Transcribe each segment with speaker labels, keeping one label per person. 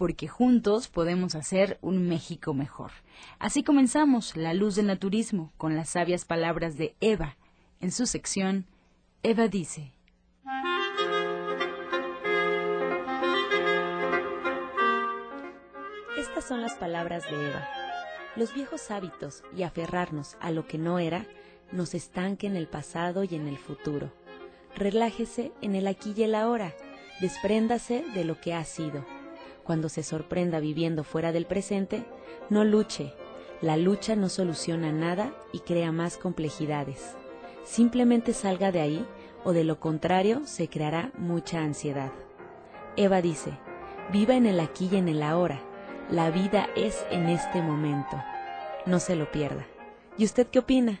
Speaker 1: porque juntos podemos hacer un México mejor. Así comenzamos La Luz del Naturismo con las sabias palabras de Eva. En su sección, Eva dice.
Speaker 2: Estas son las palabras de Eva. Los viejos hábitos y aferrarnos a lo que no era nos estanque en el pasado y en el futuro. Relájese en el aquí y el ahora. Despréndase de lo que ha sido cuando se sorprenda viviendo fuera del presente, no luche. La lucha no soluciona nada y crea más complejidades. Simplemente salga de ahí o de lo contrario se creará mucha ansiedad. Eva dice, viva en el aquí y en el ahora. La vida es en este momento. No se lo pierda. ¿Y usted qué opina?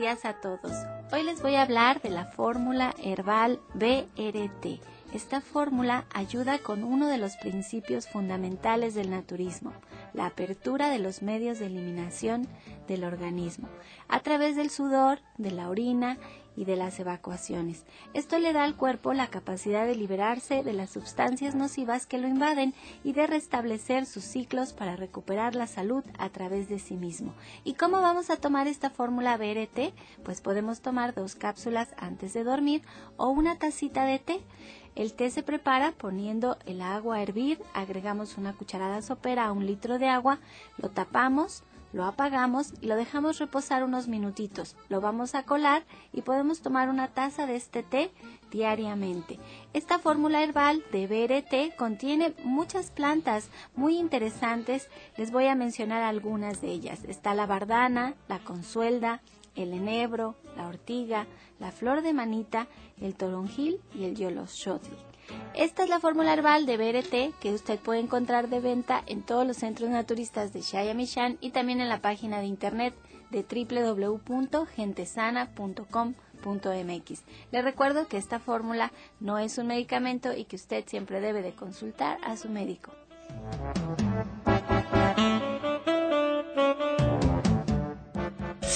Speaker 3: Días a todos. Hoy les voy a hablar de la fórmula herbal BRT. Esta fórmula ayuda con uno de los principios fundamentales del naturismo, la apertura de los medios de eliminación del organismo, a través del sudor, de la orina y de las evacuaciones. Esto le da al cuerpo la capacidad de liberarse de las sustancias nocivas que lo invaden y de restablecer sus ciclos para recuperar la salud a través de sí mismo. ¿Y cómo vamos a tomar esta fórmula BRT? Pues podemos tomar dos cápsulas antes de dormir o una tacita de té. El té se prepara poniendo el agua a hervir, agregamos una cucharada sopera a un litro de agua, lo tapamos, lo apagamos y lo dejamos reposar unos minutitos. Lo vamos a colar y podemos tomar una taza de este té diariamente. Esta fórmula herbal de BRT contiene muchas plantas muy interesantes. Les voy a mencionar algunas de ellas. Está la bardana, la consuelda, el enebro, la ortiga, la flor de manita, el toronjil y el yoloshotli. Esta es la fórmula herbal de BRT que usted puede encontrar de venta en todos los centros naturistas de Shayamishan y también en la página de internet de www.gentesana.com.mx. Le recuerdo que esta fórmula no es un medicamento y que usted siempre debe de consultar a su médico.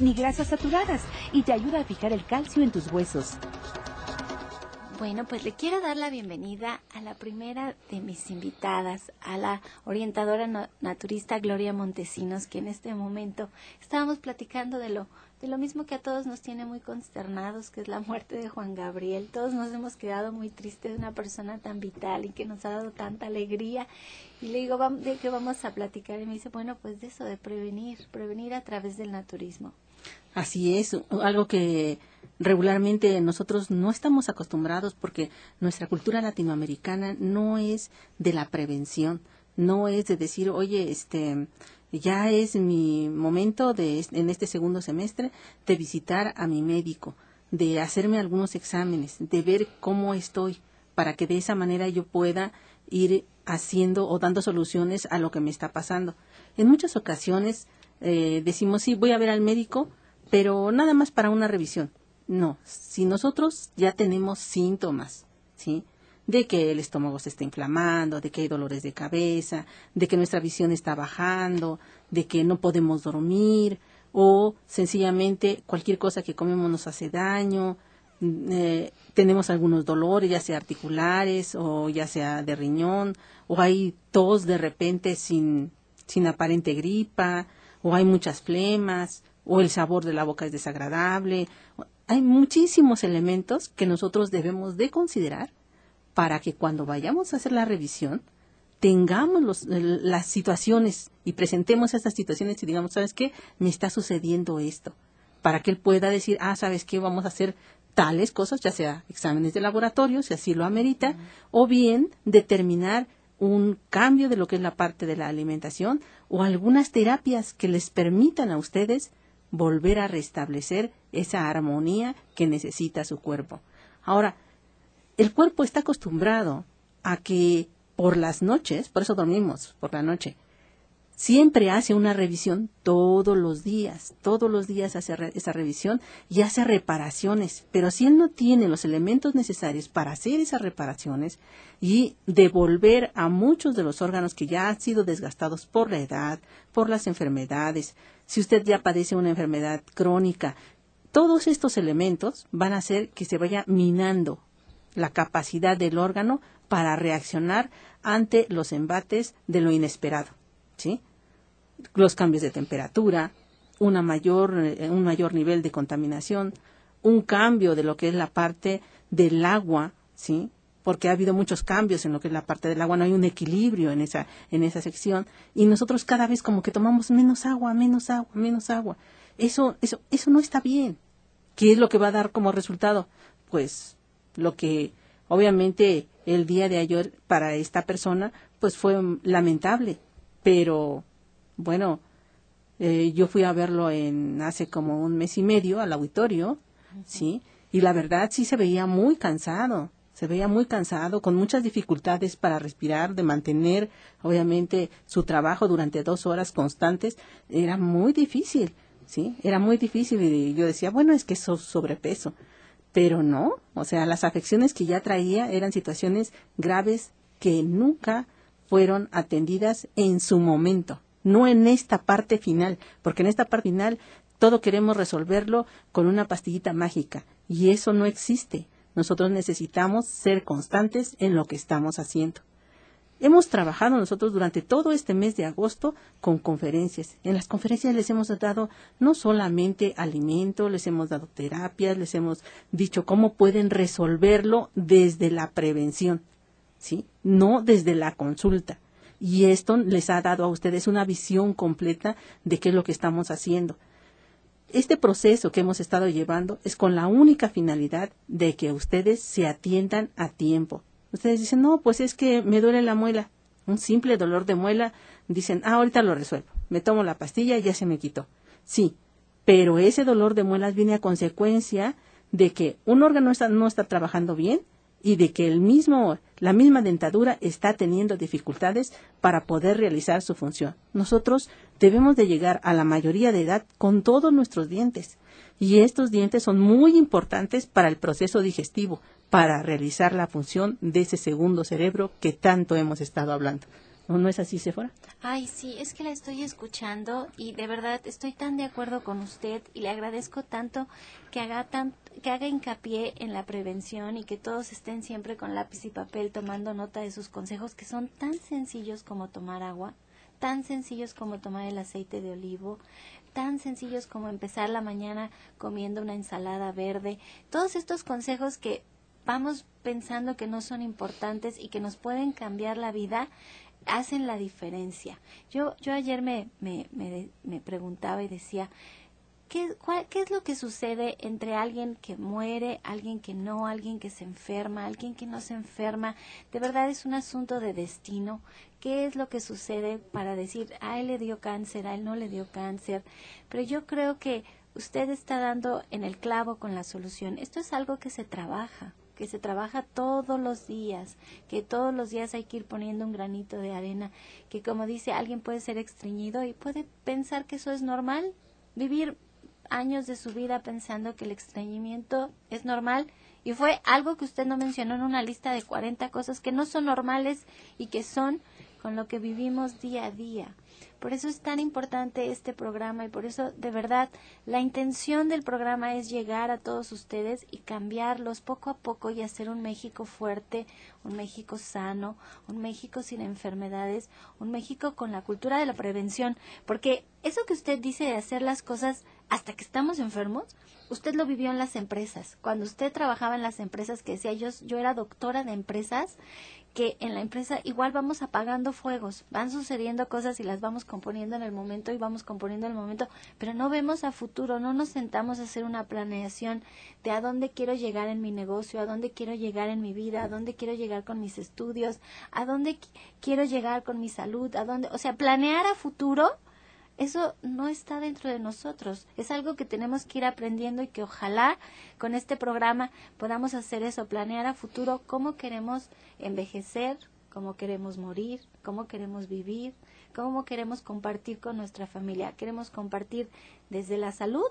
Speaker 4: ni grasas saturadas y te ayuda a fijar el calcio en tus huesos.
Speaker 3: Bueno, pues le quiero dar la bienvenida a la primera de mis invitadas, a la orientadora naturista Gloria Montesinos, que en este momento estábamos platicando de lo de lo mismo que a todos nos tiene muy consternados, que es la muerte de Juan Gabriel. Todos nos hemos quedado muy tristes de una persona tan vital y que nos ha dado tanta alegría. Y le digo, ¿de qué vamos a platicar? Y me dice, bueno, pues de eso, de prevenir, prevenir a través del naturismo.
Speaker 5: Así es, algo que regularmente nosotros no estamos acostumbrados porque nuestra cultura latinoamericana no es de la prevención, no es de decir, oye, este, ya es mi momento de, en este segundo semestre de visitar a mi médico, de hacerme algunos exámenes, de ver cómo estoy, para que de esa manera yo pueda ir haciendo o dando soluciones a lo que me está pasando. En muchas ocasiones eh, decimos, sí, voy a ver al médico, pero nada más para una revisión. No, si nosotros ya tenemos síntomas, ¿sí? De que el estómago se está inflamando, de que hay dolores de cabeza, de que nuestra visión está bajando, de que no podemos dormir, o sencillamente cualquier cosa que comemos nos hace daño, mm, eh, tenemos algunos dolores, ya sea articulares o ya sea de riñón, o hay tos de repente sin, sin aparente gripa, o hay muchas flemas, o el sabor de la boca es desagradable, hay muchísimos elementos que nosotros debemos de considerar para que cuando vayamos a hacer la revisión tengamos las situaciones y presentemos estas situaciones y digamos, ¿sabes qué? Me está sucediendo esto. Para que él pueda decir, ah, ¿sabes qué? Vamos a hacer tales cosas, ya sea exámenes de laboratorio, si así lo amerita, o bien determinar un cambio de lo que es la parte de la alimentación o algunas terapias que les permitan a ustedes volver a restablecer esa armonía que necesita su cuerpo. Ahora, el cuerpo está acostumbrado a que por las noches, por eso dormimos por la noche, siempre hace una revisión todos los días, todos los días hace esa revisión y hace reparaciones, pero si él no tiene los elementos necesarios para hacer esas reparaciones y devolver a muchos de los órganos que ya han sido desgastados por la edad, por las enfermedades, si usted ya padece una enfermedad crónica, todos estos elementos van a hacer que se vaya minando la capacidad del órgano para reaccionar ante los embates de lo inesperado, ¿sí? los cambios de temperatura, una mayor, eh, un mayor nivel de contaminación, un cambio de lo que es la parte del agua, ¿sí? porque ha habido muchos cambios en lo que es la parte del agua, no hay un equilibrio en esa, en esa sección, y nosotros cada vez como que tomamos menos agua, menos agua, menos agua. Eso, eso, eso no está bien. ¿Qué es lo que va a dar como resultado? Pues lo que obviamente el día de ayer para esta persona pues fue lamentable, pero bueno, eh, yo fui a verlo en hace como un mes y medio al auditorio, ¿sí? Y la verdad sí se veía muy cansado, se veía muy cansado, con muchas dificultades para respirar, de mantener, obviamente, su trabajo durante dos horas constantes, era muy difícil, ¿sí? Era muy difícil y yo decía, bueno, es que es sobrepeso, pero no, o sea, las afecciones que ya traía eran situaciones graves que nunca fueron atendidas en su momento no en esta parte final, porque en esta parte final todo queremos resolverlo con una pastillita mágica y eso no existe. Nosotros necesitamos ser constantes en lo que estamos haciendo. Hemos trabajado nosotros durante todo este mes de agosto con conferencias. En las conferencias les hemos dado no solamente alimento, les hemos dado terapias, les hemos dicho cómo pueden resolverlo desde la prevención, ¿sí? No desde la consulta y esto les ha dado a ustedes una visión completa de qué es lo que estamos haciendo. Este proceso que hemos estado llevando es con la única finalidad de que ustedes se atiendan a tiempo. Ustedes dicen, no, pues es que me duele la muela. Un simple dolor de muela, dicen, ah, ahorita lo resuelvo. Me tomo la pastilla y ya se me quitó. Sí, pero ese dolor de muelas viene a consecuencia de que un órgano no está trabajando bien y de que el mismo, la misma dentadura está teniendo dificultades para poder realizar su función. Nosotros debemos de llegar a la mayoría de edad con todos nuestros dientes y estos dientes son muy importantes para el proceso digestivo, para realizar la función de ese segundo cerebro que tanto hemos estado hablando. ¿No, es así, Sephora?
Speaker 3: Ay, sí, es que la estoy escuchando y de verdad estoy tan de acuerdo con usted y le agradezco tanto que haga, tan, que haga hincapié en la prevención y que todos estén siempre con lápiz y papel tomando nota de sus consejos que son tan sencillos como tomar agua, tan sencillos como tomar el aceite de olivo, tan sencillos como empezar la mañana comiendo una ensalada verde. Todos estos consejos que vamos pensando que no son importantes y que nos pueden cambiar la vida, hacen la diferencia. Yo, yo ayer me, me, me, me preguntaba y decía, ¿Qué, ¿Qué es lo que sucede entre alguien que muere, alguien que no, alguien que se enferma, alguien que no se enferma? De verdad es un asunto de destino. ¿Qué es lo que sucede para decir, a él le dio cáncer, a él no le dio cáncer? Pero yo creo que usted está dando en el clavo con la solución. Esto es algo que se trabaja que se trabaja todos los días, que todos los días hay que ir poniendo un granito de arena, que como dice, alguien puede ser extrañido y puede pensar que eso es normal, vivir años de su vida pensando que el extrañimiento es normal y fue algo que usted no mencionó en una lista de 40 cosas que no son normales y que son con lo que vivimos día a día. Por eso es tan importante este programa y por eso de verdad la intención del programa es llegar a todos ustedes y cambiarlos poco a poco y hacer un México fuerte, un México sano, un México sin enfermedades, un México con la cultura de la prevención, porque eso que usted dice de hacer las cosas hasta que estamos enfermos, usted lo vivió en las empresas. Cuando usted trabajaba en las empresas, que decía yo, yo era doctora de empresas, que en la empresa igual vamos apagando fuegos, van sucediendo cosas y las vamos componiendo en el momento y vamos componiendo en el momento, pero no vemos a futuro, no nos sentamos a hacer una planeación de a dónde quiero llegar en mi negocio, a dónde quiero llegar en mi vida, a dónde quiero llegar con mis estudios, a dónde quiero llegar con mi salud, a dónde, o sea, planear a futuro eso no está dentro de nosotros. Es algo que tenemos que ir aprendiendo y que ojalá con este programa podamos hacer eso, planear a futuro cómo queremos envejecer, cómo queremos morir, cómo queremos vivir, cómo queremos compartir con nuestra familia. ¿Queremos compartir desde la salud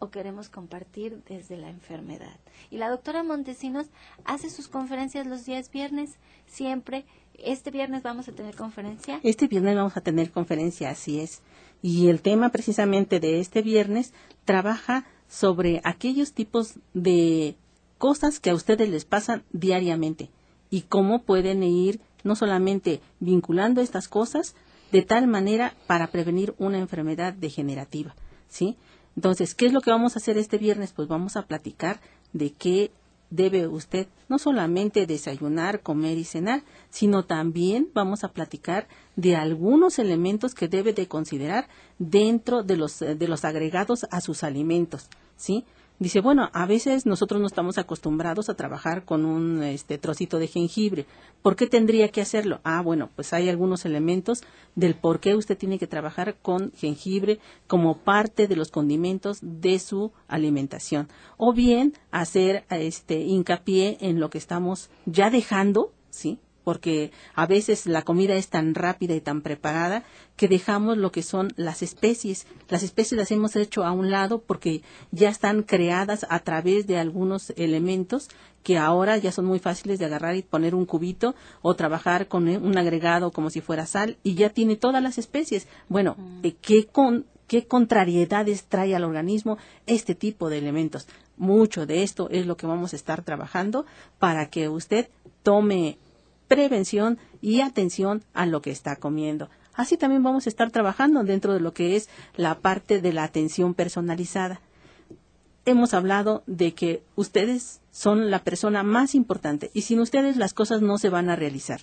Speaker 3: o queremos compartir desde la enfermedad? Y la doctora Montesinos hace sus conferencias los días viernes, siempre. Este viernes vamos a tener conferencia.
Speaker 5: Este viernes vamos a tener conferencia, así es. Y el tema precisamente de este viernes trabaja sobre aquellos tipos de cosas que a ustedes les pasan diariamente y cómo pueden ir no solamente vinculando estas cosas de tal manera para prevenir una enfermedad degenerativa, ¿sí? Entonces, ¿qué es lo que vamos a hacer este viernes? Pues vamos a platicar de qué debe usted no solamente desayunar, comer y cenar, sino también vamos a platicar de algunos elementos que debe de considerar dentro de los, de los agregados a sus alimentos, ¿sí? Dice, bueno, a veces nosotros no estamos acostumbrados a trabajar con un este, trocito de jengibre. ¿Por qué tendría que hacerlo? Ah, bueno, pues hay algunos elementos del por qué usted tiene que trabajar con jengibre como parte de los condimentos de su alimentación. O bien hacer este hincapié en lo que estamos ya dejando, ¿sí? Porque a veces la comida es tan rápida y tan preparada que dejamos lo que son las especies. Las especies las hemos hecho a un lado porque ya están creadas a través de algunos elementos que ahora ya son muy fáciles de agarrar y poner un cubito o trabajar con un agregado como si fuera sal y ya tiene todas las especies. Bueno, mm. ¿qué, con, ¿qué contrariedades trae al organismo este tipo de elementos? Mucho de esto es lo que vamos a estar trabajando para que usted tome prevención y atención a lo que está comiendo. Así también vamos a estar trabajando dentro de lo que es la parte de la atención personalizada. Hemos hablado de que ustedes son la persona más importante y sin ustedes las cosas no se van a realizar.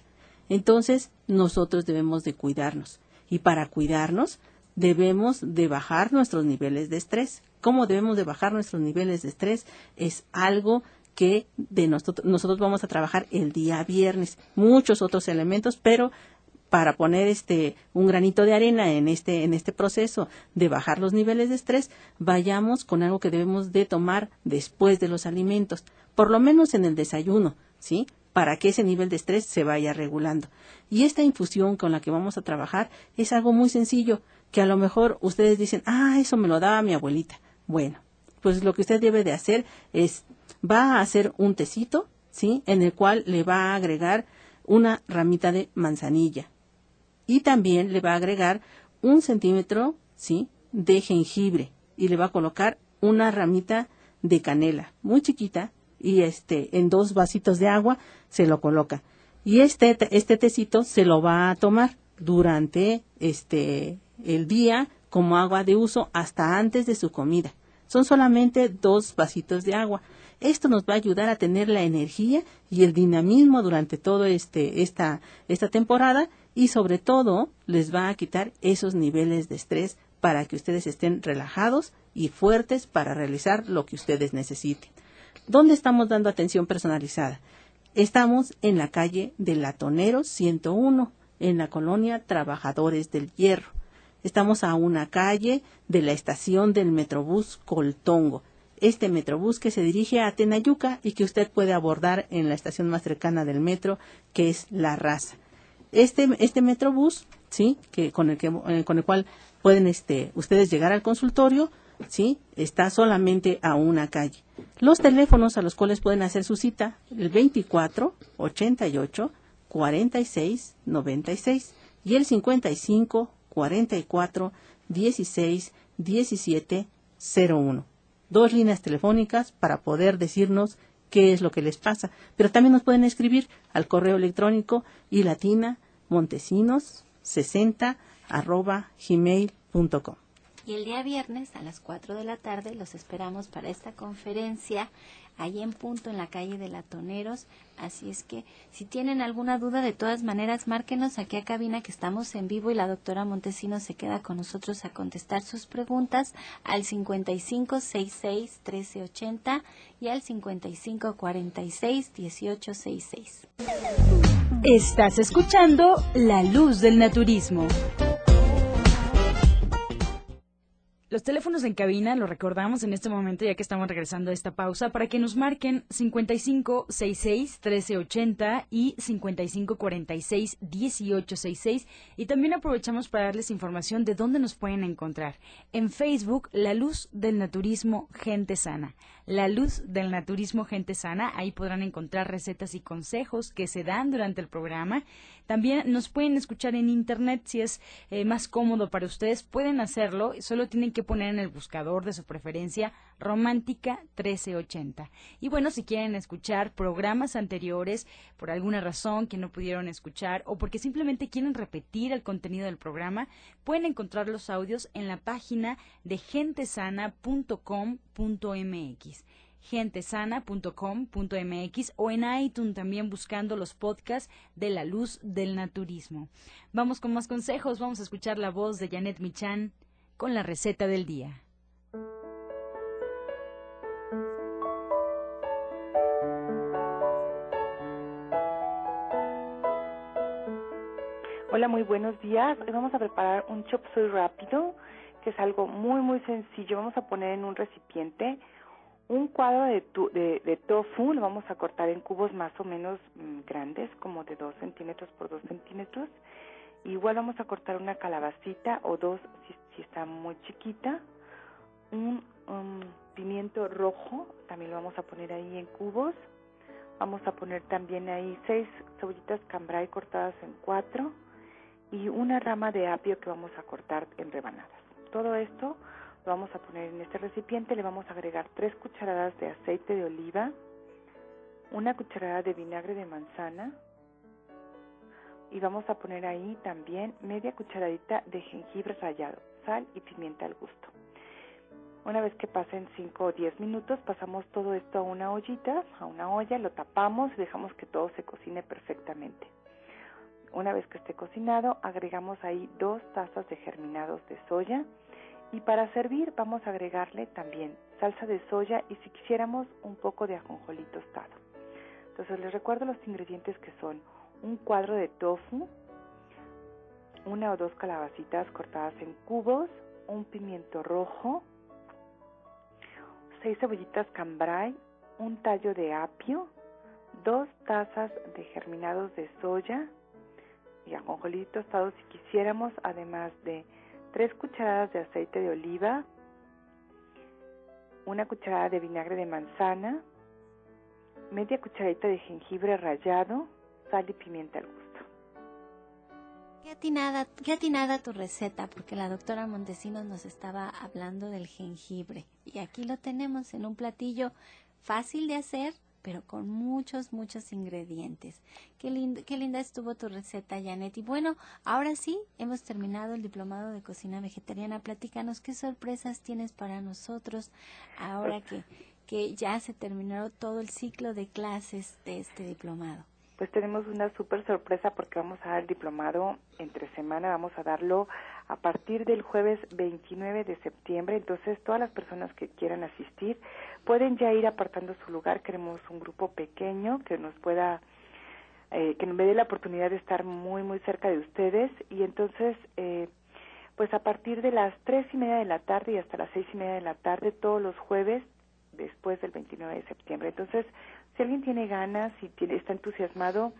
Speaker 5: Entonces, nosotros debemos de cuidarnos y para cuidarnos debemos de bajar nuestros niveles de estrés. ¿Cómo debemos de bajar nuestros niveles de estrés? Es algo que de nosotros, nosotros vamos a trabajar el día viernes, muchos otros elementos, pero para poner este un granito de arena en este en este proceso de bajar los niveles de estrés, vayamos con algo que debemos de tomar después de los alimentos, por lo menos en el desayuno, ¿sí? Para que ese nivel de estrés se vaya regulando. Y esta infusión con la que vamos a trabajar es algo muy sencillo, que a lo mejor ustedes dicen, "Ah, eso me lo daba mi abuelita." Bueno, pues lo que usted debe de hacer es va a hacer un tecito, ¿sí? En el cual le va a agregar una ramita de manzanilla. Y también le va a agregar un centímetro, ¿sí? De jengibre. Y le va a colocar una ramita de canela, muy chiquita, y este, en dos vasitos de agua se lo coloca. Y este, este tecito se lo va a tomar durante este, el día como agua de uso hasta antes de su comida. Son solamente dos vasitos de agua. Esto nos va a ayudar a tener la energía y el dinamismo durante toda este, esta, esta temporada y sobre todo les va a quitar esos niveles de estrés para que ustedes estén relajados y fuertes para realizar lo que ustedes necesiten. ¿Dónde estamos dando atención personalizada? Estamos en la calle de Latoneros 101, en la colonia Trabajadores del Hierro. Estamos a una calle de la estación del Metrobús Coltongo. Este Metrobús que se dirige a Tenayuca y que usted puede abordar en la estación más cercana del metro, que es La Raza. Este, este Metrobús, sí, que con el que eh, con el cual pueden este ustedes llegar al consultorio, sí, está solamente a una calle. Los teléfonos a los cuales pueden hacer su cita, el 24 88 46 96 y el 55 44 16 17 01. Dos líneas telefónicas para poder decirnos qué es lo que les pasa. Pero también nos pueden escribir al correo electrónico y latina montesinos 60 arroba gmail.com.
Speaker 3: El día viernes a las 4 de la tarde los esperamos para esta conferencia ahí en punto en la calle de Latoneros. Así es que si tienen alguna duda, de todas maneras, márquenos aquí a cabina que estamos en vivo y la doctora Montesinos se queda con nosotros a contestar sus preguntas al 5566-1380 y al 5546-1866.
Speaker 1: Estás escuchando La Luz del Naturismo. Los teléfonos en cabina lo recordamos en este momento ya que estamos regresando a esta pausa para que nos marquen 5566 1380 y 5546 1866 y también aprovechamos para darles información de dónde nos pueden encontrar. En Facebook, La Luz del Naturismo Gente Sana. La Luz del Naturismo Gente Sana, ahí podrán encontrar recetas y consejos que se dan durante el programa. También nos pueden escuchar en internet si es eh, más cómodo para ustedes, pueden hacerlo, solo tienen que poner en el buscador de su preferencia Romántica 1380. Y bueno, si quieren escuchar programas anteriores por alguna razón que no pudieron escuchar o porque simplemente quieren repetir el contenido del programa, pueden encontrar los audios en la página de gentesana.com.mx gentesana.com.mx o en iTunes también buscando los podcasts de la luz del naturismo. Vamos con más consejos, vamos a escuchar la voz de Janet Michan con la receta del día.
Speaker 6: Hola, muy buenos días. Hoy vamos a preparar un chop suey rápido, que es algo muy, muy sencillo. Vamos a poner en un recipiente un cuadro de, de, tofu, lo vamos a cortar en cubos más o menos mm, grandes, como de 2 centímetros por 2 centímetros. Igual vamos a cortar una calabacita o dos si, está muy chiquita. Un, pimiento rojo, también lo vamos a poner ahí en cubos. Vamos a poner también ahí seis cebollitas cambray cortadas en cuatro y una rama de apio que vamos a cortar en rebanadas. Todo esto lo vamos a poner en este recipiente. Le vamos a agregar tres cucharadas de aceite de oliva, una cucharada de vinagre de manzana, y vamos a poner ahí también media cucharadita de jengibre rallado, sal y pimienta al gusto. Una vez que pasen 5 o 10 minutos, pasamos todo esto a una ollita, a una olla, lo tapamos y dejamos que todo se cocine perfectamente. Una vez que esté cocinado, agregamos ahí dos tazas de germinados de soya y para servir vamos a agregarle también salsa de soya y si quisiéramos un poco de ajonjolí tostado. Entonces les recuerdo los ingredientes que son un cuadro de tofu, una o dos calabacitas cortadas en cubos, un pimiento rojo, seis cebollitas cambray, un tallo de apio, dos tazas de germinados de soya y ajonjolí tostado si quisiéramos, además de tres cucharadas de aceite de oliva, una cucharada de vinagre de manzana, media cucharadita de jengibre rallado, sal y pimienta al gusto.
Speaker 3: Qué atinada, qué atinada tu receta, porque la doctora Montesinos nos estaba hablando del jengibre. Y aquí lo tenemos en un platillo fácil de hacer, pero con muchos, muchos ingredientes. Qué, lindo, qué linda estuvo tu receta, Janet. Y bueno, ahora sí, hemos terminado el diplomado de cocina vegetariana. Platícanos qué sorpresas tienes para nosotros ahora que, que ya se terminó todo el ciclo de clases de este diplomado.
Speaker 6: pues tenemos una súper sorpresa porque vamos a dar el diplomado entre semana, vamos a darlo a partir del jueves 29 de septiembre, entonces todas las personas que quieran asistir pueden ya ir apartando su lugar, queremos un grupo pequeño que nos pueda eh, que me dé la oportunidad de estar muy muy cerca de ustedes. Y entonces eh, pues a partir de las tres y media de la tarde y hasta las seis y media de la tarde todos los jueves después del 29 de septiembre. Entonces si alguien tiene ganas y está entusiasmado,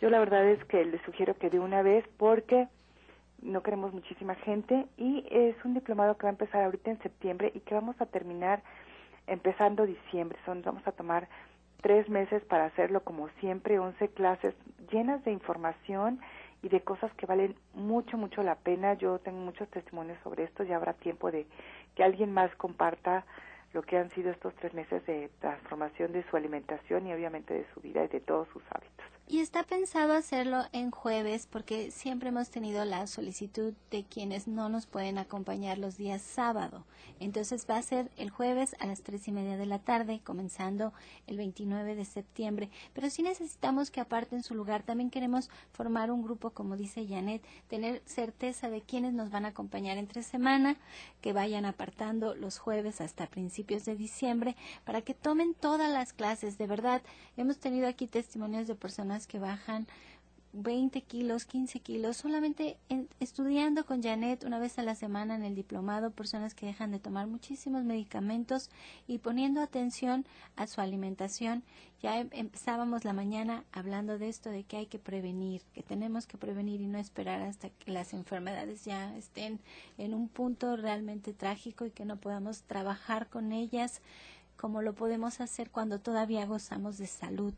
Speaker 6: yo la verdad es que le sugiero que de una vez porque no queremos muchísima gente y es un diplomado que va a empezar ahorita en septiembre y que vamos a terminar empezando diciembre. Son, vamos a tomar tres meses para hacerlo como siempre, once clases llenas de información y de cosas que valen mucho, mucho la pena. Yo tengo muchos testimonios sobre esto, ya habrá tiempo de que alguien más comparta lo que han sido estos tres meses de transformación de su alimentación y obviamente de su vida y de todos sus hábitos.
Speaker 3: Y está pensado hacerlo en jueves porque siempre hemos tenido la solicitud de quienes no nos pueden acompañar los días sábado. Entonces va a ser el jueves a las tres y media de la tarde, comenzando el 29 de septiembre. Pero si necesitamos que aparten su lugar. También queremos formar un grupo, como dice Janet, tener certeza de quiénes nos van a acompañar entre semana, que vayan apartando los jueves hasta principios de diciembre, para que tomen todas las clases. De verdad, hemos tenido aquí testimonios de personas que bajan 20 kilos, 15 kilos, solamente estudiando con Janet una vez a la semana en el diplomado, personas que dejan de tomar muchísimos medicamentos y poniendo atención a su alimentación. Ya em, empezábamos la mañana hablando de esto, de que hay que prevenir, que tenemos que prevenir y no esperar hasta que las enfermedades ya estén en un punto realmente trágico y que no podamos trabajar con ellas como lo podemos hacer cuando todavía gozamos de salud.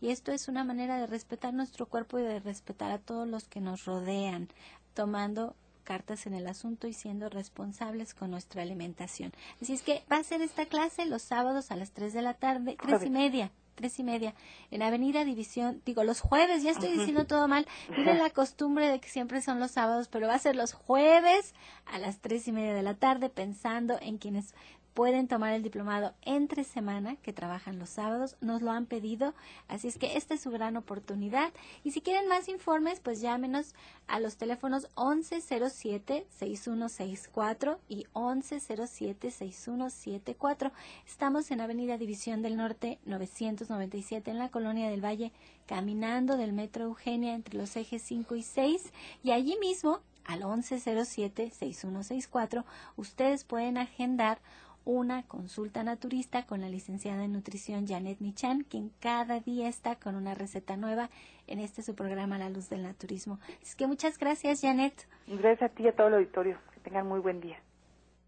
Speaker 3: Y esto es una manera de respetar nuestro cuerpo y de respetar a todos los que nos rodean, tomando cartas en el asunto y siendo responsables con nuestra alimentación. Así es que va a ser esta clase los sábados a las 3 de la tarde, tres y media tres y media, en Avenida División, digo los jueves, ya estoy diciendo todo mal, miren la costumbre de que siempre son los sábados, pero va a ser los jueves a las tres y media de la tarde, pensando en quienes pueden tomar el diplomado entre semana, que trabajan los sábados, nos lo han pedido, así es que esta es su gran oportunidad. Y si quieren más informes, pues llámenos a los teléfonos 1107-6164 y 1107-6174. Estamos en Avenida División del Norte 997 en la Colonia del Valle, caminando del Metro Eugenia entre los ejes 5 y 6 y allí mismo al 1107-6164 ustedes pueden agendar una consulta naturista con la licenciada en nutrición Janet Michan, quien cada día está con una receta nueva en este su programa La Luz del Naturismo. Es que muchas gracias, Janet.
Speaker 6: Gracias a ti y a todo el auditorio. Que tengan muy buen día.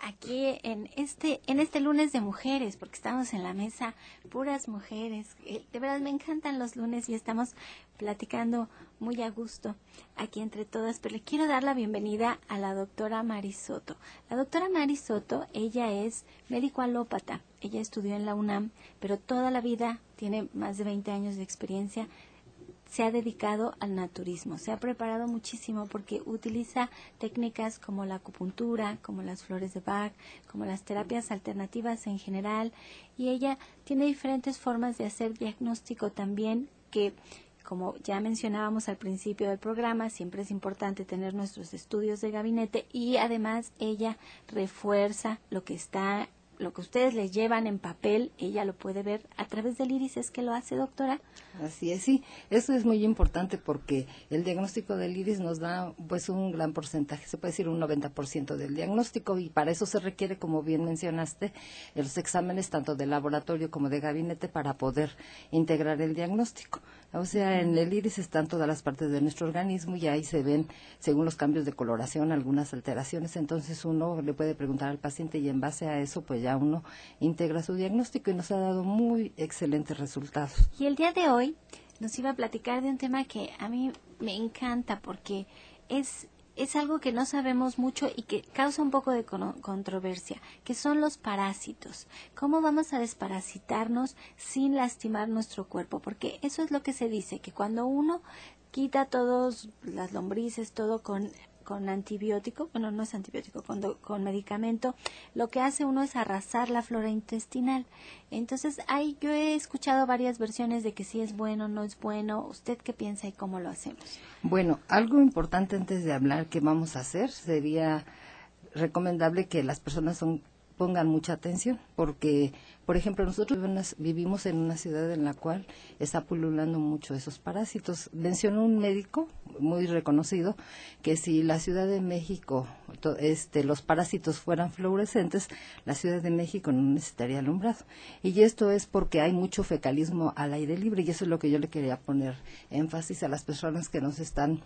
Speaker 3: aquí en este en este lunes de mujeres porque estamos en la mesa puras mujeres. Eh, de verdad me encantan los lunes y estamos platicando muy a gusto aquí entre todas pero le quiero dar la bienvenida a la doctora Marisoto la doctora Marisoto ella es médico alópata. Ella estudió en la UNAM pero toda la vida tiene más de 20 años de experiencia se ha dedicado al naturismo, se ha preparado muchísimo porque utiliza técnicas como la acupuntura, como las flores de Bach, como las terapias alternativas en general y ella tiene diferentes formas de hacer diagnóstico también que como ya mencionábamos al principio del programa, siempre es importante tener nuestros estudios de gabinete y además ella refuerza lo que está lo que ustedes les llevan en papel, ella lo puede ver a través del iris. ¿Es que lo hace, doctora?
Speaker 7: Así es, sí. Eso es muy importante porque el diagnóstico del iris nos da pues un gran porcentaje, se puede decir un 90% del diagnóstico y para eso se requiere, como bien mencionaste, los exámenes tanto de laboratorio como de gabinete para poder integrar el diagnóstico. O sea, en el iris están todas las partes de nuestro organismo y ahí se ven, según los cambios de coloración, algunas alteraciones. Entonces uno le puede preguntar al paciente y en base a eso, pues ya uno integra su diagnóstico y nos ha dado muy excelentes resultados.
Speaker 3: Y el día de hoy nos iba a platicar de un tema que a mí me encanta porque es es algo que no sabemos mucho y que causa un poco de controversia, que son los parásitos. ¿Cómo vamos a desparasitarnos sin lastimar nuestro cuerpo? Porque eso es lo que se dice, que cuando uno quita todas las lombrices, todo con con antibiótico, bueno, no es antibiótico, con, con medicamento, lo que hace uno es arrasar la flora intestinal. Entonces, hay, yo he escuchado varias versiones de que si es bueno, no es bueno. ¿Usted qué piensa y cómo lo hacemos?
Speaker 7: Bueno, algo importante antes de hablar que vamos a hacer sería recomendable que las personas son pongan mucha atención, porque, por ejemplo, nosotros vivimos en una ciudad en la cual está pululando mucho esos parásitos. Mencionó un médico muy reconocido que si la Ciudad de México, este, los parásitos fueran fluorescentes, la Ciudad de México no necesitaría alumbrado. Y esto es porque hay mucho fecalismo al aire libre, y eso es lo que yo le quería poner énfasis a las personas que nos están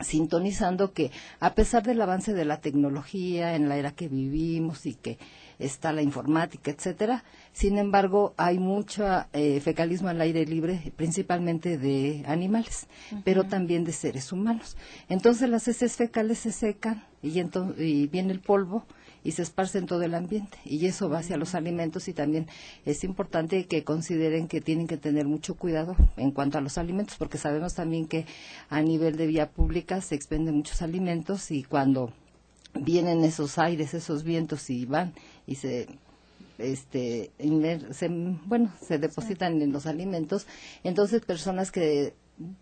Speaker 7: sintonizando que a pesar del avance de la tecnología en la era que vivimos y que está la informática, etcétera, sin embargo hay mucho eh, fecalismo al aire libre, principalmente de animales, pero también de seres humanos. Entonces las heces fecales se secan y, y viene el polvo y se esparce en todo el ambiente. Y eso va hacia los alimentos y también es importante que consideren que tienen que tener mucho cuidado en cuanto a los alimentos porque sabemos también que a nivel de vía pública se expenden muchos alimentos y cuando vienen esos aires, esos vientos y van y se este bueno se depositan en los alimentos entonces personas que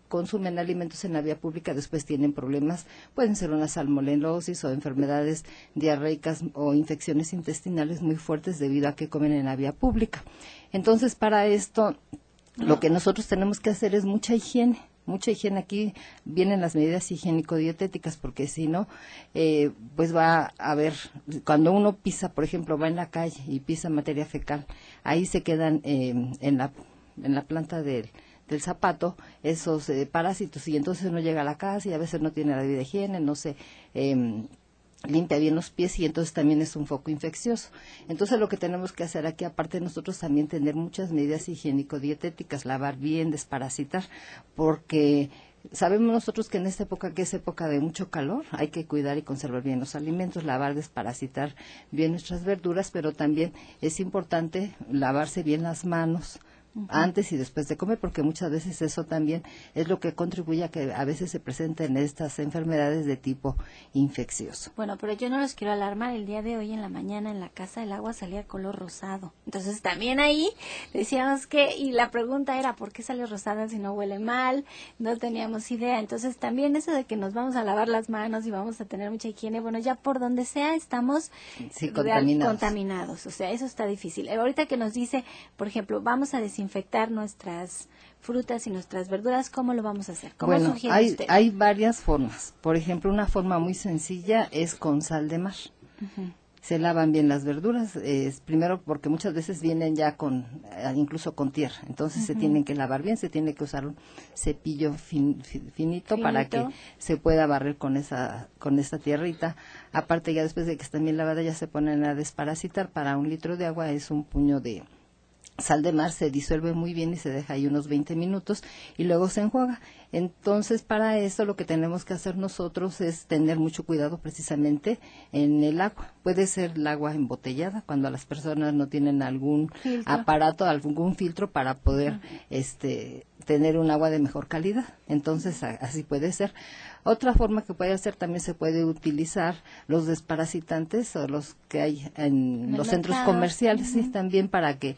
Speaker 7: consumen alimentos en la vía pública después tienen problemas, pueden ser una salmonelosis o enfermedades diarreicas o infecciones intestinales muy fuertes debido a que comen en la vía pública. Entonces, para esto, lo que nosotros tenemos que hacer es mucha higiene. Mucha higiene aquí vienen las medidas higiénico-dietéticas porque si no, eh, pues va a haber, cuando uno pisa, por ejemplo, va en la calle y pisa materia fecal, ahí se quedan eh, en, la, en la planta del, del zapato esos eh, parásitos y entonces uno llega a la casa y a veces no tiene la vida higiene, no se em, limpia bien los pies y entonces también es un foco infeccioso. Entonces lo que tenemos que hacer aquí, aparte de nosotros también tener muchas medidas higiénico-dietéticas, lavar bien, desparasitar, porque Sabemos nosotros que en esta época, que es época de mucho calor, hay que cuidar y conservar bien los alimentos, lavar, desparasitar bien nuestras verduras, pero también es importante lavarse bien las manos, antes y después de comer, porque muchas veces eso también es lo que contribuye a que a veces se presenten estas enfermedades de tipo infeccioso.
Speaker 3: Bueno, pero yo no los quiero alarmar. El día de hoy en la mañana en la casa el agua salía color rosado. Entonces también ahí decíamos que, y la pregunta era, ¿por qué sale rosada si no huele mal? No teníamos idea. Entonces también eso de que nos vamos a lavar las manos y vamos a tener mucha higiene, bueno, ya por donde sea estamos
Speaker 7: contaminados.
Speaker 3: contaminados. O sea, eso está difícil. Ahorita que nos dice, por ejemplo, vamos a desinfectar infectar nuestras frutas y nuestras verduras, ¿cómo lo vamos a hacer? ¿Cómo
Speaker 7: bueno, hay, hay varias formas. Por ejemplo, una forma muy sencilla es con sal de mar. Se lavan bien las verduras, es primero porque muchas veces vienen ya con, eh, incluso con tierra, entonces se tienen que lavar bien, se tiene que usar un cepillo finito, para que se pueda barrer con esa, con esta tierrita. Aparte ya después de que están bien lavadas ya se ponen a desparasitar, para un litro de agua es un puño de, sal de mar se disuelve muy bien y se deja ahí unos 20 minutos y luego se enjuaga. Entonces, para eso lo que tenemos que hacer nosotros es tener mucho cuidado precisamente en el agua. Puede ser el agua embotellada cuando las personas no tienen algún aparato, algún filtro para poder este tener un agua de mejor calidad. Entonces, así puede ser. Otra forma que puede hacer también se puede utilizar los desparasitantes o los que hay en, los centros comerciales, sí, también para que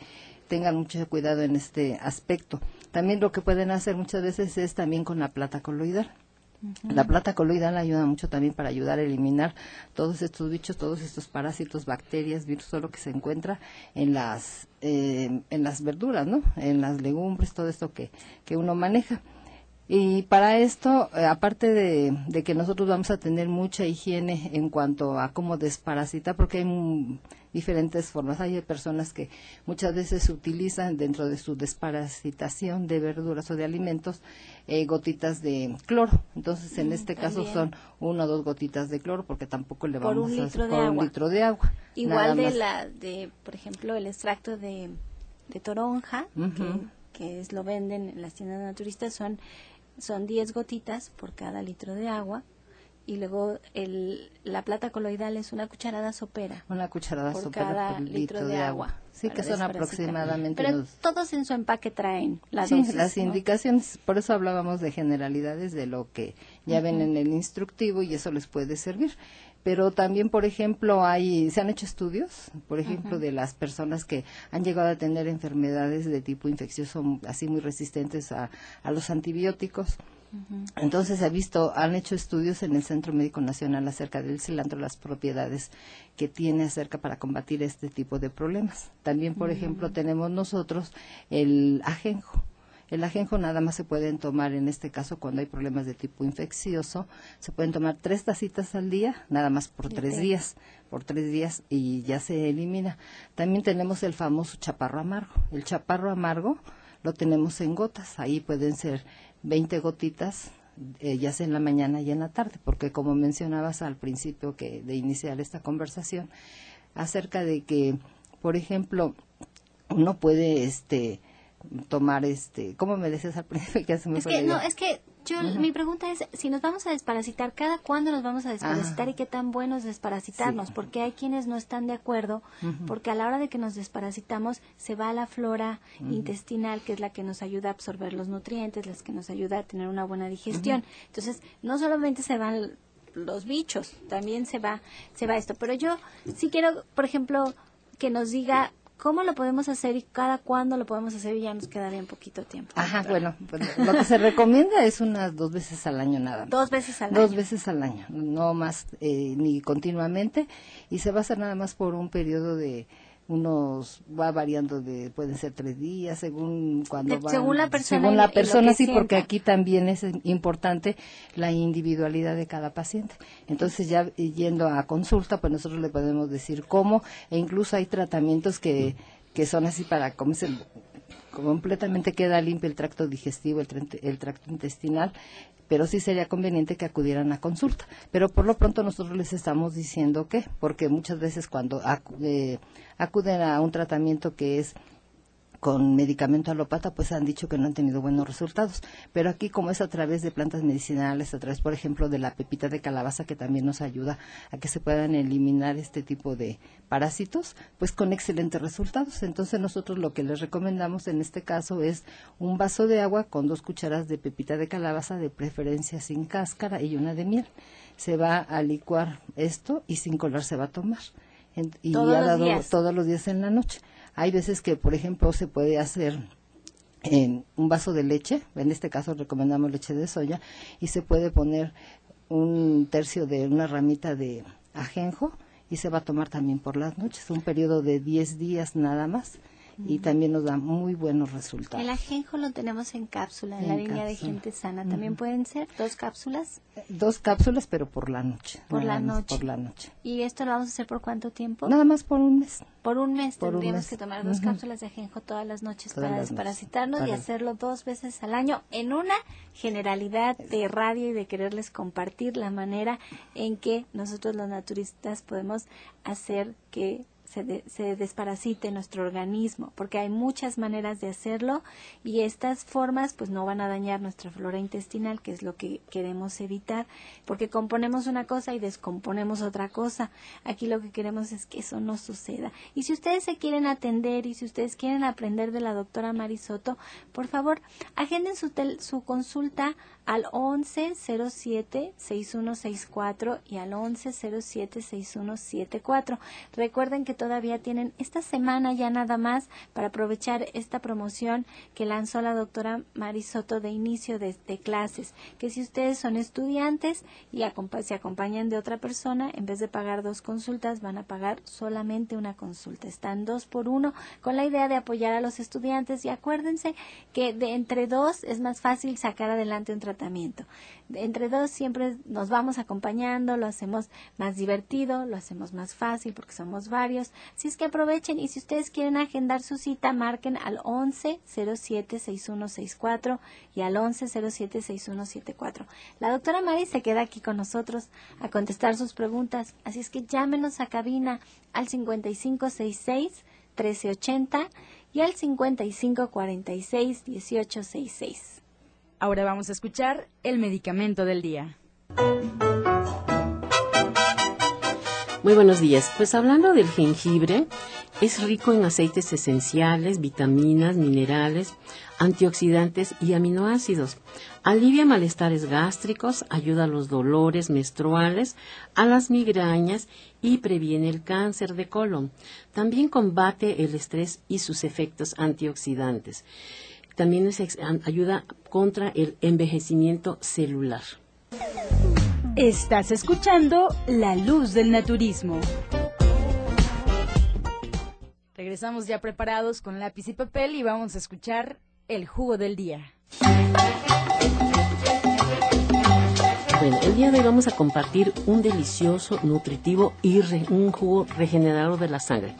Speaker 7: tengan mucho cuidado en este aspecto. También lo que pueden hacer muchas veces es también con la plata coloidal. La plata coloidal ayuda mucho también para ayudar a eliminar todos estos bichos, todos estos parásitos, bacterias, virus, todo lo que se encuentra en las, eh, en las verduras, ¿no? En las legumbres, todo esto que, que uno maneja. Y para esto, eh, aparte de, de, que nosotros vamos a tener mucha higiene en cuanto a cómo desparasitar, porque hay diferentes formas. Hay personas que muchas veces utilizan dentro de su desparasitación de verduras o de alimentos eh, gotitas de cloro. Entonces, en mm, este caso son una o dos gotitas de cloro porque tampoco le vamos a hacer por un litro de agua.
Speaker 3: Igual de la, de, por ejemplo, el extracto de, de toronja, que, que es, lo venden en las tiendas naturistas, son son 10 gotitas por cada litro de agua y luego el, la plata coloidal es una cucharada sopera.
Speaker 7: Una cucharada
Speaker 3: por
Speaker 7: sopera
Speaker 3: cada
Speaker 7: por
Speaker 3: litro, de agua.
Speaker 7: Sí, que son aproximadamente.
Speaker 3: Pero todos en su empaque traen la
Speaker 7: sí,
Speaker 3: dosis,
Speaker 7: las
Speaker 3: ¿no?
Speaker 7: indicaciones, por eso hablábamos de generalidades de lo que ya ven en el instructivo y eso les puede servir. Pero también, por ejemplo, hay, se han hecho estudios, por ejemplo, de las personas que han llegado a tener enfermedades de tipo infeccioso, así muy resistentes a, a los antibióticos. Entonces ha visto, han hecho estudios en el Centro Médico Nacional acerca del cilantro, las propiedades que tiene acerca para combatir este tipo de problemas. También, por ejemplo, tenemos nosotros el ajenjo. El ajenjo nada más se pueden tomar en este caso cuando hay problemas de tipo infeccioso. Se pueden tomar tres tacitas al día, nada más por tres días, por tres días y ya se elimina. También tenemos el famoso chaparro amargo. El chaparro amargo lo tenemos en gotas. Ahí pueden ser 20 gotitas, eh, ya sea en la mañana y en la tarde, porque como mencionabas al principio que de iniciar esta conversación acerca de que, por ejemplo, uno puede, este, tomar este, ¿cómo me decías al principio que se me
Speaker 3: Es
Speaker 7: fue
Speaker 3: que, no, es que yo, mi pregunta es, si nos vamos a desparasitar, ¿cada cuándo nos vamos a desparasitar y qué tan bueno es desparasitarnos?
Speaker 7: Sí.
Speaker 3: Porque hay quienes no están de acuerdo, porque a la hora de que nos desparasitamos se va a la flora intestinal, que es la que nos ayuda a absorber los nutrientes, las que nos ayuda a tener una buena digestión. Entonces, no solamente se van los bichos, también se va, se va esto. Pero yo sí quiero, por ejemplo, que nos diga cómo lo podemos hacer y cada cuándo lo podemos hacer y ya nos quedaría un poquito tiempo.
Speaker 7: Ajá, bueno, pues, lo que se recomienda es unas dos veces al año nada más.
Speaker 3: Dos veces al
Speaker 7: Dos
Speaker 3: año.
Speaker 7: veces al año, no más eh, ni continuamente, y se va a hacer nada más por un periodo de unos, va variando de, pueden ser tres días, según cuando van-
Speaker 3: según la persona
Speaker 7: según la persona, sí, porque aquí también es importante la individualidad de cada paciente. Entonces ya yendo a consulta, pues nosotros le podemos decir cómo, e incluso hay tratamientos que, que son así para, como se completamente queda limpio el tracto digestivo, el, el tracto intestinal, pero sí sería conveniente que acudieran a consulta. Pero por lo pronto nosotros les estamos diciendo que, porque muchas veces cuando eh, acuden a un tratamiento que es con medicamento alópata, pues han dicho que no han tenido buenos resultados. Pero aquí, como es a través de plantas medicinales, a través, por ejemplo, de la pepita de calabaza, que también nos ayuda a que se puedan eliminar este tipo de parásitos, pues con excelentes resultados. Entonces, nosotros lo que les recomendamos en este caso es un vaso de agua con dos cucharas de pepita de calabaza, de preferencia sin cáscara, y una de miel. Se va a licuar esto y sin color se va a tomar. Y
Speaker 3: Todos
Speaker 7: ha
Speaker 3: los
Speaker 7: dado
Speaker 3: días.
Speaker 7: todos los días en la noche. Hay veces que, por ejemplo, se puede hacer en un vaso de leche, en este caso recomendamos leche de soya, y se puede poner un tercio de una ramita de ajenjo y se va a tomar también por las noches, un periodo de 10 días nada más y también nos da muy buenos resultados.
Speaker 3: El ajenjo lo tenemos en cápsula, en, la línea de gente sana. También pueden ser dos cápsulas.
Speaker 7: Dos cápsulas, pero por la noche.
Speaker 3: Por la noche.
Speaker 7: Por la noche.
Speaker 3: ¿Y esto lo vamos a hacer por cuánto tiempo?
Speaker 7: Nada más por un mes.
Speaker 3: Por un mes
Speaker 7: Por un
Speaker 3: tendríamos
Speaker 7: mes.
Speaker 3: que tomar dos cápsulas de ajenjo todas las noches
Speaker 7: Todas
Speaker 3: para
Speaker 7: las
Speaker 3: desparasitarnos y hacerlo dos veces al año en una generalidad de radio y de quererles compartir la manera en que nosotros los naturistas podemos hacer que se, de- se desparasite nuestro organismo, porque hay muchas maneras de hacerlo y estas formas pues no van a dañar nuestra flora intestinal, que es lo que queremos evitar, porque componemos una cosa y descomponemos otra cosa. Aquí lo que queremos es que eso no suceda. Y si ustedes se quieren atender y si ustedes quieren aprender de la doctora Marisoto, por favor, agenden su, tel- su consulta al 1107-6164 y al 1107-6174. Recuerden que todavía tienen esta semana ya nada más para aprovechar esta promoción que lanzó la doctora Marisoto de inicio de, clases, que si ustedes son estudiantes y se acompañan de otra persona, en vez de pagar dos consultas, van a pagar solamente una consulta. Están dos por uno con la idea de apoyar a los estudiantes y acuérdense que de entre dos es más fácil sacar adelante un tratamiento. De entre dos siempre nos vamos acompañando, lo hacemos más divertido, lo hacemos más fácil porque somos varios. Así es que aprovechen y si ustedes quieren agendar su cita, marquen al 11 07 6164 y al 11 07 6174. La doctora Mari se queda aquí con nosotros a contestar sus preguntas, así es que llámenos a cabina al 5566 1380 y al 5546 1866.
Speaker 1: Ahora vamos a escuchar el medicamento del día.
Speaker 8: Muy buenos días. Pues hablando del jengibre, es rico en aceites esenciales, vitaminas, minerales, antioxidantes y aminoácidos. Alivia malestares gástricos, ayuda a los dolores menstruales, a las migrañas y previene el cáncer de colon. También combate el estrés y sus efectos antioxidantes. También ayuda contra el envejecimiento celular.
Speaker 1: Estás escuchando La Luz del Naturismo. Regresamos ya preparados con lápiz y papel y vamos a escuchar el jugo del día.
Speaker 8: Bueno, el día de hoy vamos a compartir un delicioso, nutritivo y un jugo regenerador de la sangre.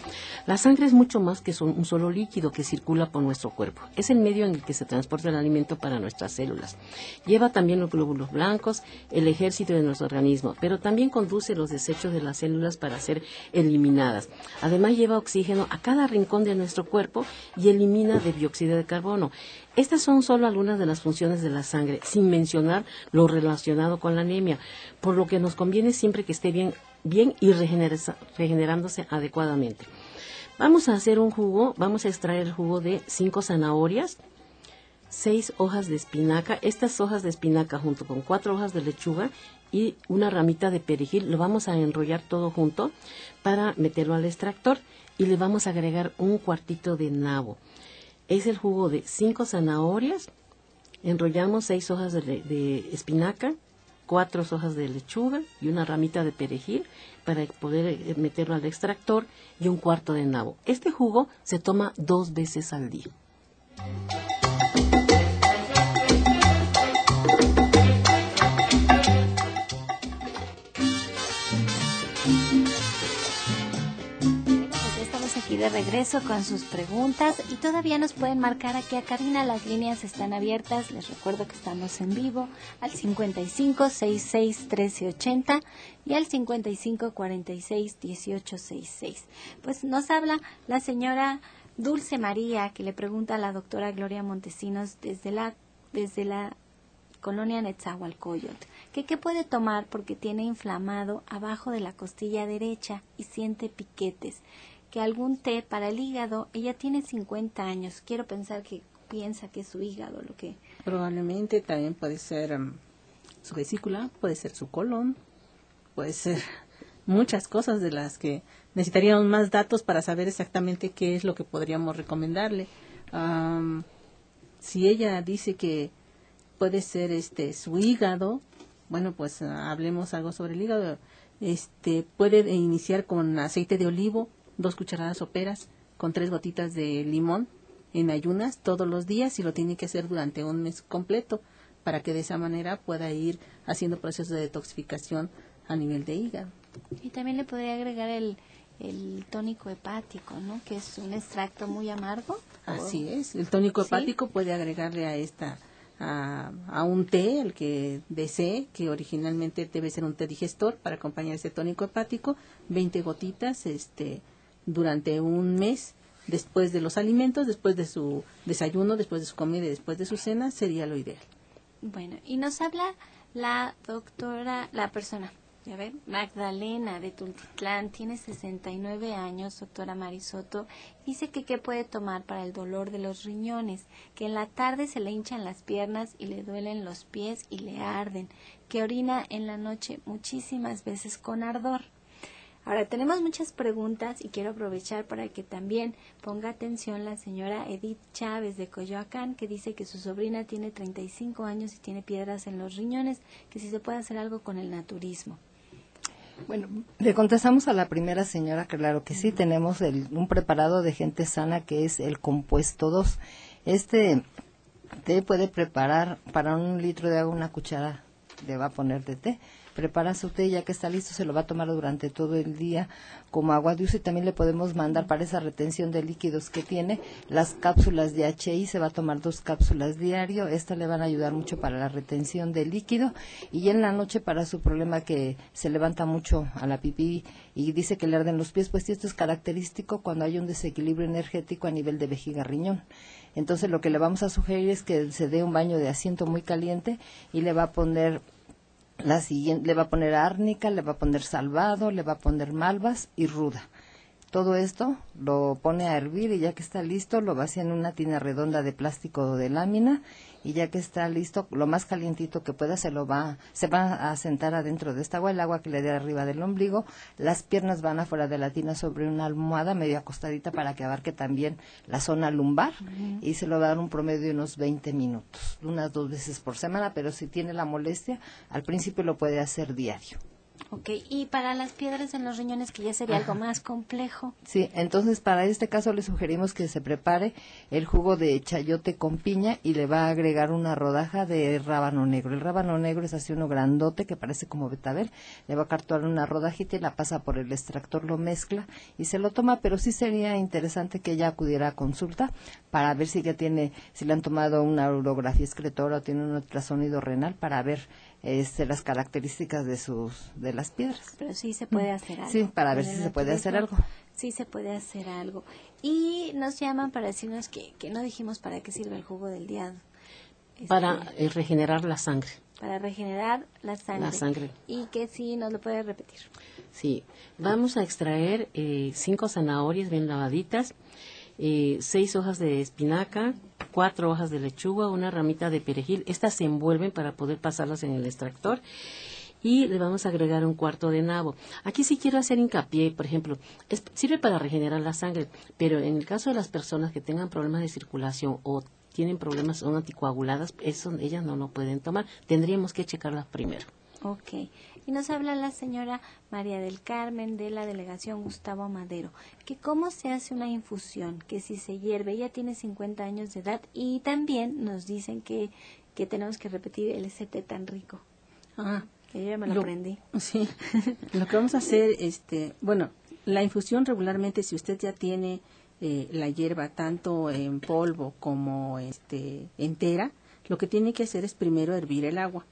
Speaker 8: La sangre es mucho más que un solo líquido que circula por nuestro cuerpo. Es el medio en el que se transporta el alimento para nuestras células. Lleva también los glóbulos blancos, el ejército de nuestro organismo, pero también conduce los desechos de las células para ser eliminadas. Además lleva oxígeno a cada rincón de nuestro cuerpo y elimina de dióxido de carbono. Estas son solo algunas de las funciones de la sangre, sin mencionar lo relacionado con la anemia, por lo que nos conviene siempre que esté bien, bien y regenerándose adecuadamente. Vamos a hacer un jugo, vamos a extraer el jugo de cinco zanahorias, seis hojas de espinaca, estas hojas de espinaca junto con cuatro hojas de lechuga y una ramita de perejil, lo vamos a enrollar todo junto para meterlo al extractor y le vamos a agregar un cuartito de nabo es el jugo de cinco zanahorias, enrollamos seis hojas de, espinaca, cuatro hojas de lechuga y una ramita de perejil para poder eh, meterlo al extractor y un cuarto de nabo. Este jugo se toma dos veces al día.
Speaker 3: De regreso con sus preguntas. Y todavía nos pueden marcar aquí a Karina, las líneas están abiertas, les recuerdo que estamos en vivo al 55 66 1380 y al 55 46 1866. Pues nos habla la señora Dulce María que le pregunta a la doctora Gloria Montesinos desde la desde la colonia Netzahualcoyot, que qué puede tomar porque tiene inflamado abajo de la costilla derecha y siente piquetes que algún té para el hígado, ella tiene 50 años, quiero pensar que piensa que es su hígado lo que...
Speaker 5: Probablemente también puede ser um, su vesícula, puede ser su colon, puede ser muchas cosas de las que necesitaríamos más datos para saber exactamente qué es lo que podríamos recomendarle. Um, si ella dice que puede ser este su hígado, bueno, pues uh, hablemos algo sobre el hígado. Este puede iniciar con aceite de olivo, dos cucharadas soperas con tres gotitas de limón en ayunas todos los días y lo tiene que hacer durante un mes completo para que de esa manera pueda ir haciendo procesos de detoxificación a nivel de hígado.
Speaker 3: Y también le podría agregar el, el tónico hepático, ¿no? Que es un extracto muy amargo.
Speaker 5: Así es, el tónico hepático puede agregarle a esta a, a, un té, el que desee, que originalmente debe ser un té digestor para acompañar ese tónico hepático, 20 gotitas, este durante un mes después de los alimentos, después de su desayuno, después de su comida y después de su cena, sería lo ideal.
Speaker 3: Bueno, y nos habla la doctora, la persona, ya ven, Magdalena de Tultitlán, tiene 69 años, doctora Marisoto, dice que qué puede tomar para el dolor de los riñones, que en la tarde se le hinchan las piernas y le duelen los pies y le arden, que orina en la noche muchísimas veces con ardor. Ahora tenemos muchas preguntas y quiero aprovechar para que también ponga atención la señora Edith Chávez de Coyoacán, que dice que su sobrina tiene 35 años y tiene piedras en los riñones, que si se puede hacer algo con el naturismo.
Speaker 7: Bueno, le contestamos a la primera señora, claro que sí, tenemos un preparado de gente sana que es el compuesto 2. Este té puede preparar para un litro de agua una cuchara, le va a poner de té prepara su té ya que está listo, se lo va a tomar durante todo el día como agua de uso y también le podemos mandar para esa retención de líquidos que tiene las cápsulas de HI, se va a tomar dos cápsulas diario, estas le van a ayudar mucho para la retención de líquido. Y en la noche para su problema que se levanta mucho a la pipí y dice que le arden los pies, pues esto es característico cuando hay un desequilibrio energético a nivel de vejiga riñón. Entonces lo que le vamos a sugerir es que se dé un baño de asiento muy caliente y le va a poner La siguiente, le va a poner árnica, le va a poner salvado, le va a poner malvas y ruda. Todo esto lo pone a hervir y ya que está listo lo vacía en una tina redonda de plástico de lámina y ya que está listo, lo más calientito que pueda se lo va, se va a sentar adentro de esta agua, el agua que le dé arriba del ombligo, las piernas van afuera de la tina sobre una almohada medio acostadita para que abarque también la zona lumbar y se lo va a dar un promedio de unos 20 minutos, unas dos veces por semana, pero si tiene la molestia, al principio lo puede hacer diario.
Speaker 3: Ok, y para las piedras en los riñones, que ya sería algo más complejo.
Speaker 7: Sí, entonces para este caso le sugerimos que se prepare el jugo de chayote con piña y le va a agregar una rodaja de rábano negro. El rábano negro es así uno grandote que parece como betabel. Le va a cartuar una rodajita y la pasa por el extractor, lo mezcla y se lo toma, pero sí sería interesante que ella acudiera a consulta para ver si ya tiene, si le han tomado una urografía excretora o tiene un ultrasonido renal para ver este, las características de sus de las piedras.
Speaker 3: Pero sí se puede hacer algo.
Speaker 7: Sí, para ver si se puede hacer algo.
Speaker 3: Sí se puede hacer algo. Y nos llaman para decirnos que, que no dijimos para qué sirve el jugo del diado.
Speaker 8: Este, para eh, regenerar la sangre.
Speaker 3: Para regenerar la sangre.
Speaker 8: La sangre.
Speaker 3: Y que sí nos lo puede repetir.
Speaker 8: Sí, vamos a extraer eh, cinco zanahorias bien lavaditas, eh, seis hojas de espinaca, cuatro hojas de lechuga, una ramita de perejil. Estas se envuelven para poder pasarlas en el extractor y le vamos a agregar un cuarto de nabo. Aquí sí quiero hacer hincapié, por ejemplo, sirve para regenerar la sangre, pero en el caso de las personas que tengan problemas de circulación o tienen problemas, son anticoaguladas, eso ellas no lo pueden tomar. Tendríamos que checarlas primero.
Speaker 3: Ok. Y nos habla la señora María del Carmen de la delegación Gustavo Madero, que cómo se hace una infusión, que si se hierve, ella tiene 50 años de edad y también nos dicen que, que tenemos que repetir el ST tan rico.
Speaker 5: Ah,
Speaker 3: que yo ya me lo, aprendí.
Speaker 5: Sí, lo que vamos a hacer, este, bueno, la infusión regularmente, si usted ya tiene eh, la hierba tanto en polvo como este entera, lo que tiene que hacer es primero hervir el agua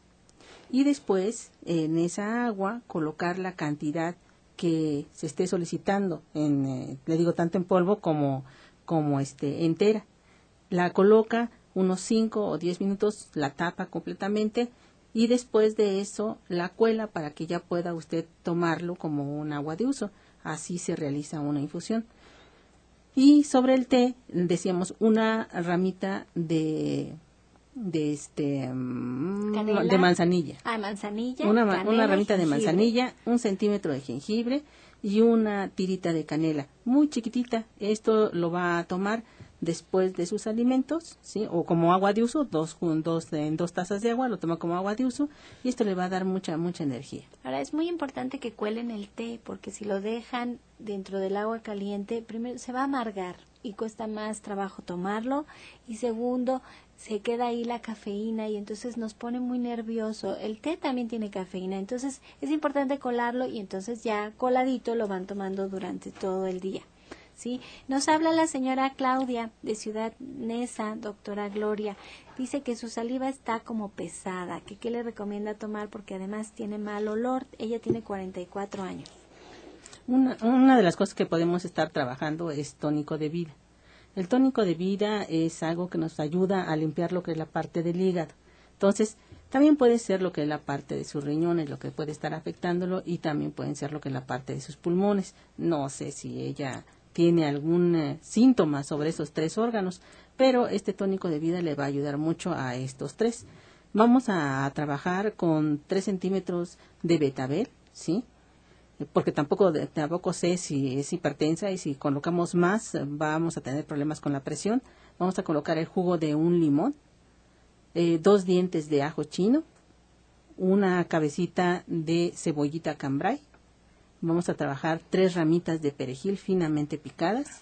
Speaker 5: y después en esa agua colocar la cantidad que se esté solicitando en eh, le digo tanto en polvo como como este entera. La coloca unos 5 o 10 minutos la tapa completamente y después de eso la cuela para que ya pueda usted tomarlo como un agua de uso. Así se realiza una infusión. Y sobre el té decíamos una ramita de de este mm, de manzanilla.
Speaker 3: Ah, manzanilla.
Speaker 5: Una, una ramita de manzanilla, un centímetro de jengibre y una tirita de canela, muy chiquitita. Esto lo va a tomar después de sus alimentos, ¿sí? O como agua de uso, dos, dos, en dos tazas de agua, lo toma como agua de uso y esto le va a dar mucha, mucha energía.
Speaker 3: Ahora, es muy importante que cuelen el té porque si lo dejan dentro del agua caliente, primero se va a amargar y cuesta más trabajo tomarlo y segundo, se queda ahí la cafeína y entonces nos pone muy nervioso. El té también tiene cafeína, entonces es importante colarlo y entonces ya coladito lo van tomando durante todo el día. ¿Sí? Nos habla la señora Claudia de Ciudad Nesa, doctora Gloria. Dice que su saliva está como pesada, que qué le recomienda tomar porque además tiene mal olor. Ella tiene 44 años.
Speaker 5: Una, una de las cosas que podemos estar trabajando es tónico de vida. El tónico de vida es algo que nos ayuda a limpiar lo que es la parte del hígado. Entonces, también puede ser lo que es la parte de sus riñones, lo que puede estar afectándolo, y también pueden ser lo que es la parte de sus pulmones. No sé si ella tiene algún eh, síntoma sobre esos tres órganos, pero este tónico de vida le va a ayudar mucho a estos tres. Vamos a, trabajar con tres centímetros de betabel, ¿sí? Porque tampoco tampoco sé si es hipertensa y si colocamos más vamos a tener problemas con la presión. Vamos a colocar el jugo de un limón, eh, dos dientes de ajo chino, una cabecita de cebollita cambray. Vamos a trabajar tres ramitas de perejil finamente picadas.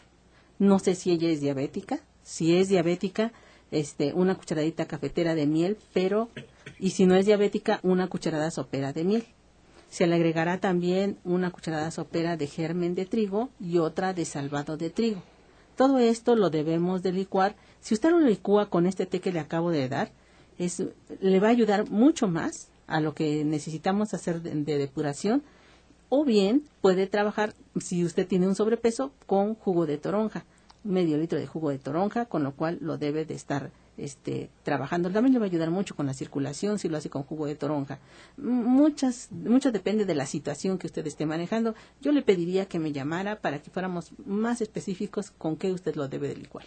Speaker 5: No sé si ella es diabética. Si es diabética, este, una cucharadita cafetera de miel, pero y si no es diabética, una cucharada sopera de miel se le agregará también una cucharada sopera de germen de trigo y otra de salvado de trigo. Todo esto lo debemos de licuar. Si usted lo licúa con este té que le acabo de dar, le va a ayudar mucho más a lo que necesitamos hacer de depuración. O bien puede trabajar, si usted tiene un sobrepeso, con jugo de toronja, medio litro de jugo de toronja, con lo cual lo debe de estar este, trabajando. También le va a ayudar mucho con la circulación si lo hace con jugo de toronja. Muchas, mucho depende de la situación que usted esté manejando. Yo le pediría que me llamara para que fuéramos más específicos con qué usted lo debe de licuar.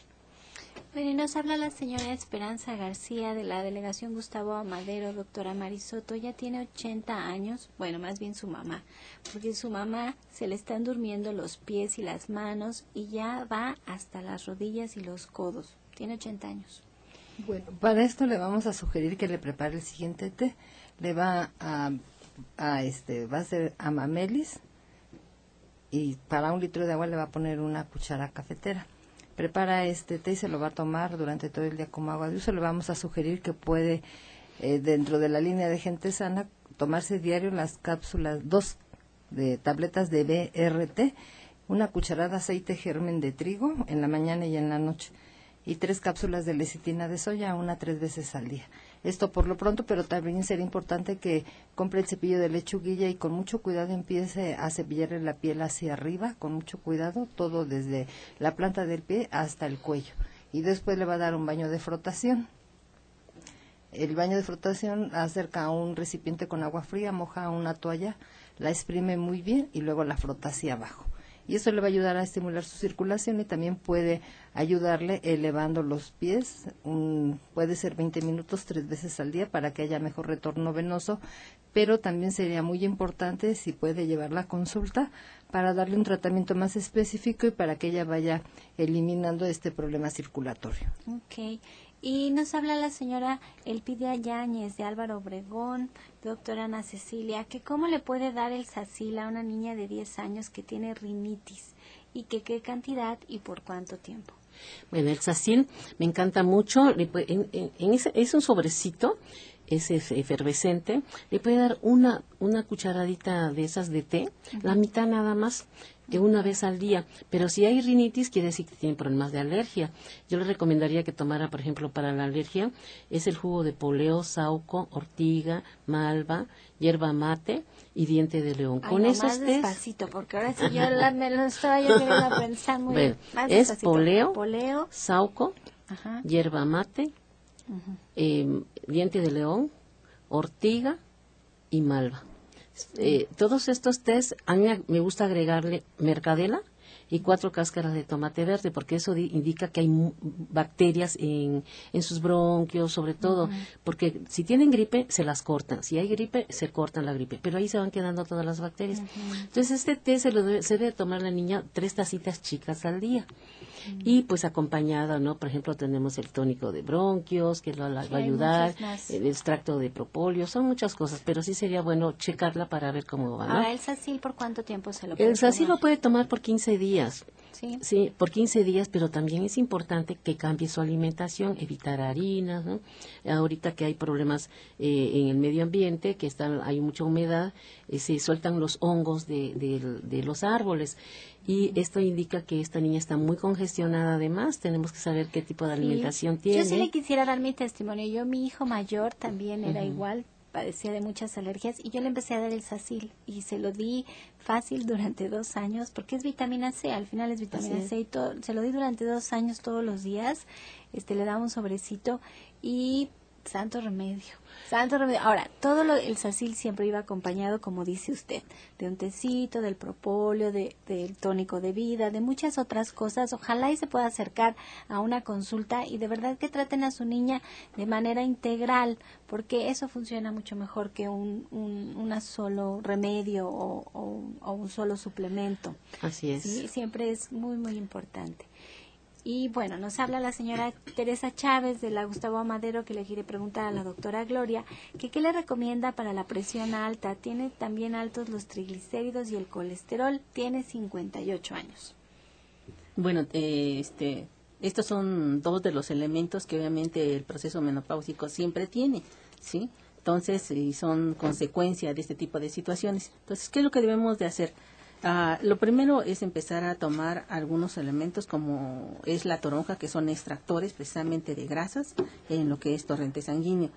Speaker 3: Bueno, y nos habla la señora Esperanza García de la delegación Gustavo Amadero, doctora Marisoto. Ya tiene 80 años, bueno, más bien su mamá, porque su mamá se le están durmiendo los pies y las manos y ya va hasta las rodillas y los codos. Tiene 80 años.
Speaker 7: Bueno, para esto le vamos a sugerir que le prepare el siguiente té. Le va a, a este, va a ser amamelis y para un litro de agua le va a poner una cuchara cafetera prepara este té y se lo va a tomar durante todo el día como agua de uso. Le vamos a sugerir que puede, eh, dentro de la línea de gente sana, tomarse diario las cápsulas, dos de tabletas de BRT, una cucharada de aceite germen de trigo en la mañana y en la noche, y tres cápsulas de lecitina de soya, una tres veces al día. Esto por lo pronto, pero también sería importante que compre el cepillo de lechuguilla y con mucho cuidado empiece a cepillarle la piel hacia arriba, con mucho cuidado, todo desde la planta del pie hasta el cuello. Y después le va a dar un baño de frotación. El baño de frotación acerca a un recipiente con agua fría, moja una toalla, la exprime muy bien y luego la frota hacia abajo y eso le va a ayudar a estimular su circulación y también puede ayudarle elevando los pies, puede ser 20 minutos tres veces al día para que haya mejor retorno venoso, pero también sería muy importante si puede llevar la consulta para darle un tratamiento más específico y para que ella vaya eliminando este problema circulatorio.
Speaker 3: Okay. Y nos habla la señora Elpidia Yáñez de Álvaro Obregón, doctora Ana Cecilia, que cómo le puede dar el sacil a una niña de 10 años que tiene rinitis y que qué cantidad y por cuánto tiempo.
Speaker 8: Bueno, el sacil me encanta mucho. es un sobrecito, es efervescente. Le puede dar una, una cucharadita de esas de té, la mitad nada más una vez al día. Pero si hay rinitis, quiere decir que tiene problemas de alergia. Yo le recomendaría que tomara, por ejemplo, para la alergia, es el jugo de poleo, sauco, ortiga, malva, hierba mate y diente de león.
Speaker 3: Con no, esos más despacito, porque ahora sí yo la, me lo estaba yo pensar muy bien.
Speaker 8: es poleo, poleo, sauco, hierba mate, em, diente de león, ortiga y malva. Eh, todos estos test, a mí me gusta agregarle mercadela y cuatro cáscaras de tomate verde, porque eso indica que hay bacterias en, en sus bronquios, sobre todo, porque si tienen gripe, se las cortan. Si hay gripe, se cortan la gripe, pero ahí se van quedando todas las bacterias. Entonces, este té se, lo debe, se debe tomar la niña tres tacitas chicas al día y pues acompañada, ¿no? Por ejemplo, tenemos el tónico de bronquios, que lo, va a ayudar, el extracto de propóleo, son muchas cosas, pero sí sería bueno checarla para ver cómo va, ¿no?
Speaker 3: Ahora, ¿el sacil por cuánto tiempo se lo puede
Speaker 8: El sacil lo puede tomar por 15 días. Sí. sí, por 15 días, pero también es importante que cambie su alimentación, evitar harinas, ¿no? Ahorita que hay problemas eh, en el medio ambiente, que está, hay mucha humedad, eh, se sueltan los hongos de, de los árboles. Y esto indica que esta niña está muy congestionada además. Tenemos que saber qué tipo de alimentación tiene
Speaker 3: yo sí le quisiera dar mi testimonio. Yo mi hijo mayor también era igual padecía de muchas alergias y yo le empecé a dar el sacil y se lo di fácil durante dos años porque es vitamina C, al final es vitamina C y todo, se lo di durante dos años todos los días, este le daba un sobrecito y santo remedio. Santo remedio. Ahora, todo lo, el sacil siempre iba acompañado, como dice usted, de un tecito, del propóleo, de, del tónico de vida, de muchas otras cosas. Ojalá y se pueda acercar a una consulta y de verdad que traten a su niña de manera integral, porque eso funciona mucho mejor que un, un solo remedio o, o, un solo suplemento.
Speaker 8: Así es.
Speaker 3: ¿sí? Siempre es muy, muy importante. Y bueno, nos habla la señora Teresa Chávez de la Gustavo Amadero que le quiere preguntar a la doctora Gloria que qué le recomienda para la presión alta. Tiene también altos los triglicéridos y el colesterol. Tiene 58 años.
Speaker 5: Bueno, eh, este, estos son dos de los elementos que obviamente el proceso menopáusico siempre tiene, ¿sí? Entonces, y son consecuencia de este tipo de situaciones. Entonces, ¿qué es lo que debemos de hacer? Ah, lo primero es empezar a tomar algunos elementos como es la toronja, que son extractores precisamente de grasas en lo que es torrente sanguíneo.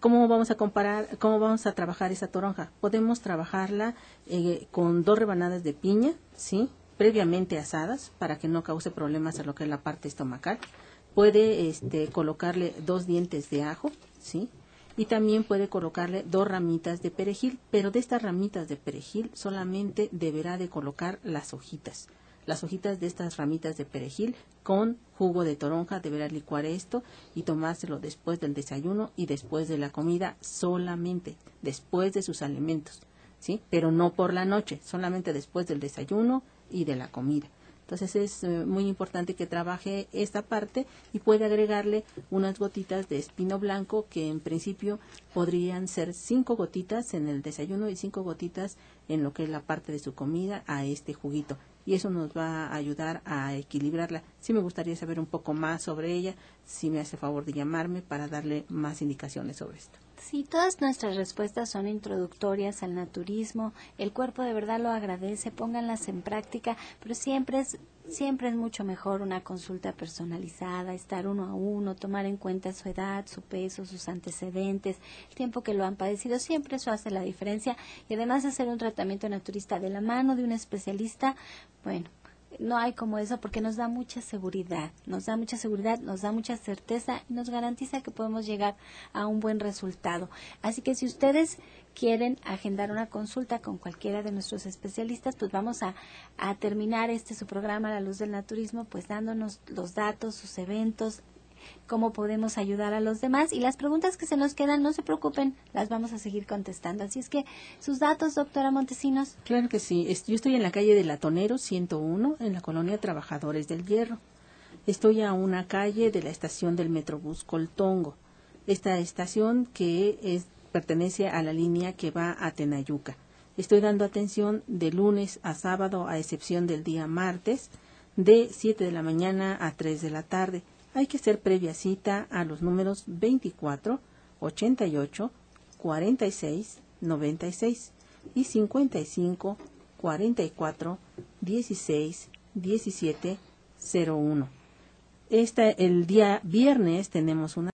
Speaker 5: ¿Cómo vamos a comparar, cómo vamos a trabajar esa toronja? Podemos trabajarla eh, con dos rebanadas de piña, ¿sí? Previamente asadas para que no cause problemas a lo que es la parte estomacal puede este, colocarle dos dientes de ajo, ¿sí? Y también puede colocarle dos ramitas de perejil, pero de estas ramitas de perejil solamente deberá de colocar las hojitas. Las hojitas de estas ramitas de perejil con jugo de toronja, deberá licuar esto y tomárselo después del desayuno y después de la comida solamente, después de sus alimentos, ¿sí? Pero no por la noche, solamente después del desayuno y de la comida. Entonces es eh, muy importante que trabaje esta parte y puede agregarle unas gotitas de espino blanco que en principio podrían ser cinco gotitas en el desayuno y cinco gotitas en lo que es la parte de su comida a este juguito. Y eso nos va a ayudar a equilibrarla. Sí me gustaría saber un poco más sobre ella, si me hace favor de llamarme para darle más indicaciones sobre esto.
Speaker 3: Sí, todas nuestras respuestas son introductorias al naturismo. El cuerpo de verdad lo agradece, pónganlas en práctica, pero siempre es siempre es mucho mejor una consulta personalizada, estar uno a uno, tomar en cuenta su edad, su peso, sus antecedentes, el tiempo que lo han padecido, siempre eso hace la diferencia y además hacer un tratamiento naturista de la mano de un especialista, bueno, no hay como eso porque nos da mucha seguridad, nos da mucha seguridad, nos da mucha certeza y nos garantiza que podemos llegar a un buen resultado. Así que si ustedes quieren agendar una consulta con cualquiera de nuestros especialistas, pues vamos a, a terminar este su programa La Luz del Naturismo, pues dándonos los datos, sus eventos, cómo podemos ayudar a los demás y las preguntas que se nos quedan, no se preocupen, las vamos a seguir contestando. Así es que sus datos, doctora Montesinos.
Speaker 5: Claro que sí. Yo estoy en la calle de Latonero 101, en la colonia Trabajadores del Hierro. Estoy a una calle de la estación del Metrobús Coltongo. Esta estación que es, pertenece a la línea que va a Tenayuca. Estoy dando atención de lunes a sábado, a excepción del día martes, de 7 de la mañana a 3 de la tarde hay que hacer previa cita a los números 24, 88, 46, 96 y 55, 44, 16, 17, 01. Esta, el día viernes tenemos una